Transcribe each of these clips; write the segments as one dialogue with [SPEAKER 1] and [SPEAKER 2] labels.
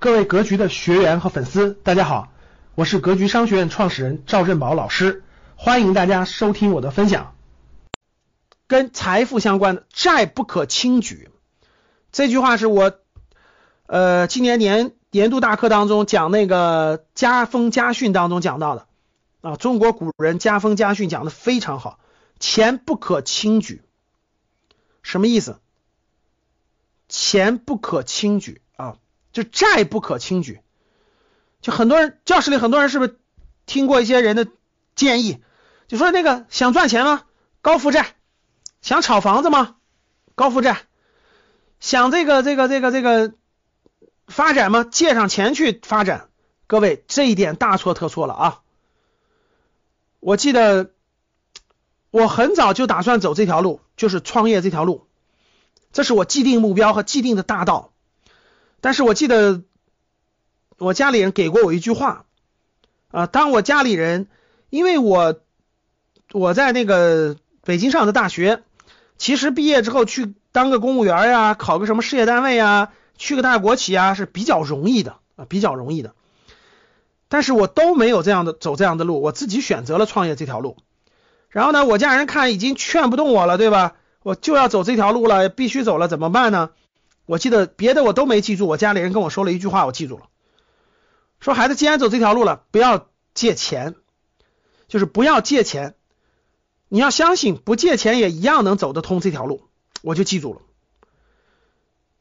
[SPEAKER 1] 各位格局的学员和粉丝，大家好，我是格局商学院创始人赵振宝老师，欢迎大家收听我的分享。跟财富相关的债不可轻举，这句话是我呃今年年年度大课当中讲那个家风家训当中讲到的啊，中国古人家风家训讲的非常好，钱不可轻举，什么意思？钱不可轻举啊。就债不可轻举，就很多人教室里很多人是不是听过一些人的建议？就说那个想赚钱吗？高负债，想炒房子吗？高负债，想这个这个这个这个发展吗？借上钱去发展？各位这一点大错特错了啊！我记得我很早就打算走这条路，就是创业这条路，这是我既定目标和既定的大道。但是我记得我家里人给过我一句话啊，当我家里人，因为我我在那个北京上的大学，其实毕业之后去当个公务员呀，考个什么事业单位呀，去个大国企啊是比较容易的啊，比较容易的。但是我都没有这样的走这样的路，我自己选择了创业这条路。然后呢，我家人看已经劝不动我了，对吧？我就要走这条路了，必须走了，怎么办呢？我记得别的我都没记住，我家里人跟我说了一句话，我记住了。说孩子，既然走这条路了，不要借钱，就是不要借钱。你要相信，不借钱也一样能走得通这条路。我就记住了，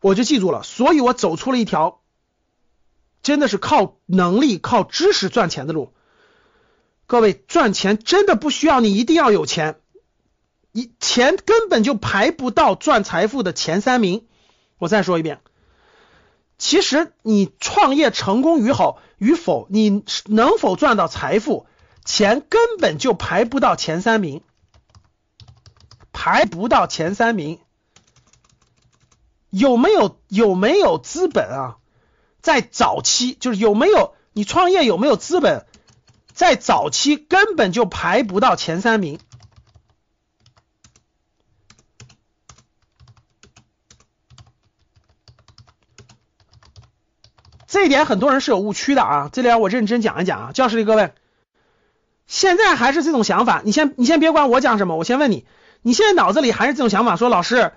[SPEAKER 1] 我就记住了。所以我走出了一条真的是靠能力、靠知识赚钱的路。各位，赚钱真的不需要你一定要有钱，你钱根本就排不到赚财富的前三名。我再说一遍，其实你创业成功与否与否，你能否赚到财富，钱根本就排不到前三名，排不到前三名。有没有有没有资本啊？在早期就是有没有你创业有没有资本，在早期根本就排不到前三名。这一点很多人是有误区的啊，这点我认真讲一讲啊。教室里各位，现在还是这种想法，你先你先别管我讲什么，我先问你，你现在脑子里还是这种想法，说老师，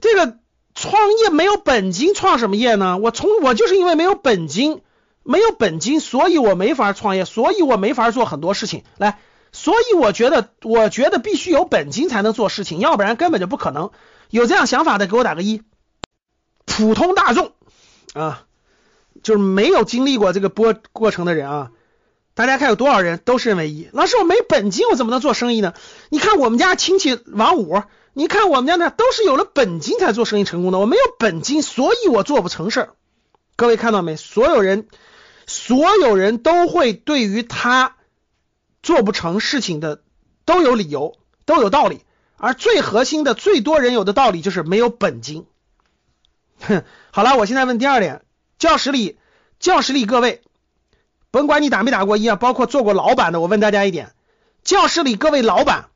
[SPEAKER 1] 这个创业没有本金，创什么业呢？我从我就是因为没有本金，没有本金，所以我没法创业，所以我没法做很多事情。来，所以我觉得，我觉得必须有本金才能做事情，要不然根本就不可能。有这样想法的，给我打个一。普通大众啊。就是没有经历过这个波过程的人啊，大家看有多少人都是认为一老师我没本金我怎么能做生意呢？你看我们家亲戚王五，你看我们家那都是有了本金才做生意成功的，我没有本金，所以我做不成事儿。各位看到没？所有人，所有人都会对于他做不成事情的都有理由，都有道理，而最核心的、最多人有的道理就是没有本金。哼，好了，我现在问第二点。教室里，教室里各位，甭管你打没打过一啊，包括做过老板的，我问大家一点：教室里各位老板，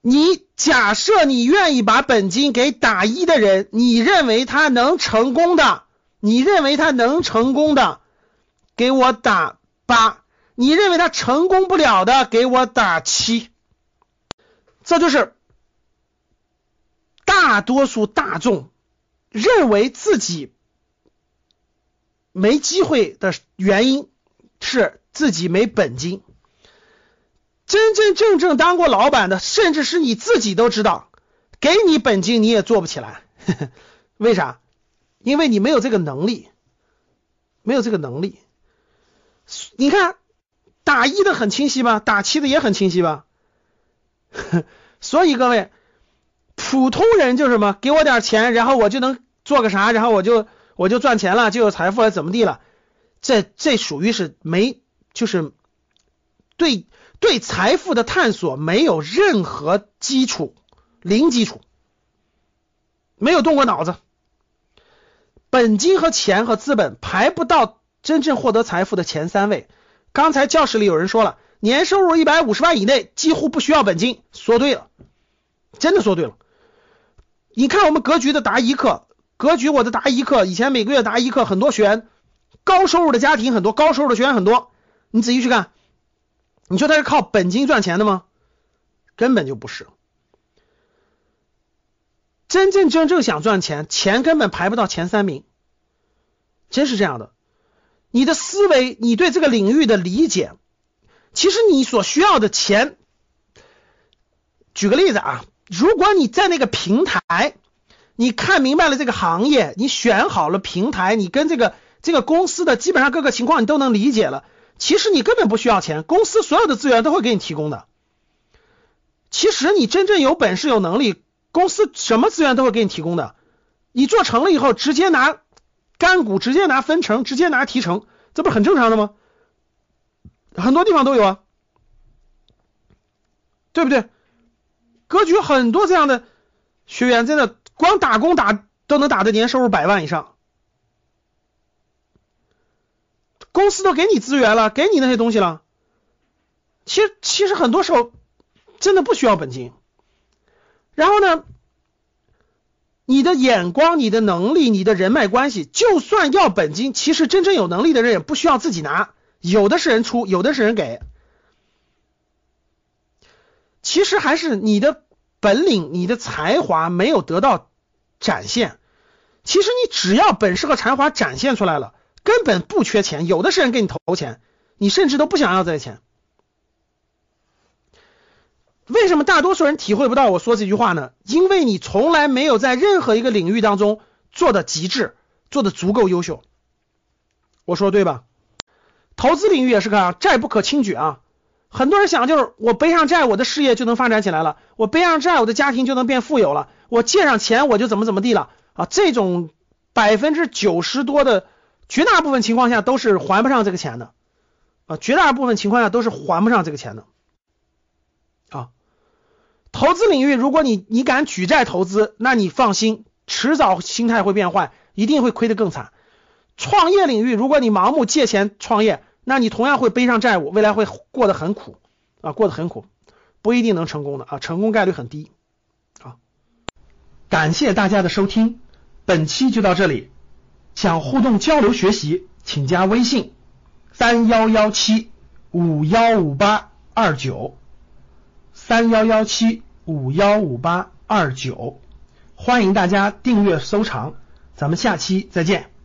[SPEAKER 1] 你假设你愿意把本金给打一的人，你认为他能成功的？你认为他能成功的，给我打八；你认为他成功不了的，给我打七。这就是大多数大众认为自己。没机会的原因是自己没本金。真真正正当过老板的，甚至是你自己都知道，给你本金你也做不起来。为啥？因为你没有这个能力，没有这个能力。你看打一的很清晰吧，打七的也很清晰吧。所以各位，普通人就是什么？给我点钱，然后我就能做个啥，然后我就。我就赚钱了，就有财富了，怎么地了？这这属于是没，就是对对财富的探索没有任何基础，零基础，没有动过脑子，本金和钱和资本排不到真正获得财富的前三位。刚才教室里有人说了，年收入一百五十万以内几乎不需要本金，说对了，真的说对了。你看我们格局的答疑课。格局我的答疑课，以前每个月答疑课很多学员，高收入的家庭很多，高收入的学员很多，你仔细去看，你说他是靠本金赚钱的吗？根本就不是。真真正正想赚钱，钱根本排不到前三名，真是这样的。你的思维，你对这个领域的理解，其实你所需要的钱，举个例子啊，如果你在那个平台，你看明白了这个行业，你选好了平台，你跟这个这个公司的基本上各个情况你都能理解了，其实你根本不需要钱，公司所有的资源都会给你提供的。其实你真正有本事有能力。公司什么资源都会给你提供的，你做成了以后，直接拿干股，直接拿分成，直接拿提成，这不是很正常的吗？很多地方都有啊，对不对？格局很多这样的学员，真的光打工打都能打的年收入百万以上，公司都给你资源了，给你那些东西了，其实其实很多时候真的不需要本金。然后呢？你的眼光、你的能力、你的人脉关系，就算要本金，其实真正有能力的人也不需要自己拿，有的是人出，有的是人给。其实还是你的本领、你的才华没有得到展现。其实你只要本事和才华展现出来了，根本不缺钱，有的是人给你投钱，你甚至都不想要这些钱。为什么大多数人体会不到我说这句话呢？因为你从来没有在任何一个领域当中做的极致，做的足够优秀。我说对吧？投资领域也是个债不可轻举啊。很多人想就是我背上债，我的事业就能发展起来了；我背上债，我的家庭就能变富有了；我借上钱，我就怎么怎么地了啊。这种百分之九十多的绝大部分情况下都是还不上这个钱的啊，绝大部分情况下都是还不上这个钱的啊。投资领域，如果你你敢举债投资，那你放心，迟早心态会变坏，一定会亏得更惨。创业领域，如果你盲目借钱创业，那你同样会背上债务，未来会过得很苦啊，过得很苦，不一定能成功的啊，成功概率很低啊。感谢大家的收听，本期就到这里。想互动交流学习，请加微信三幺幺七五幺五八二九三幺幺七。五幺五八二九，欢迎大家订阅收藏，咱们下期再见。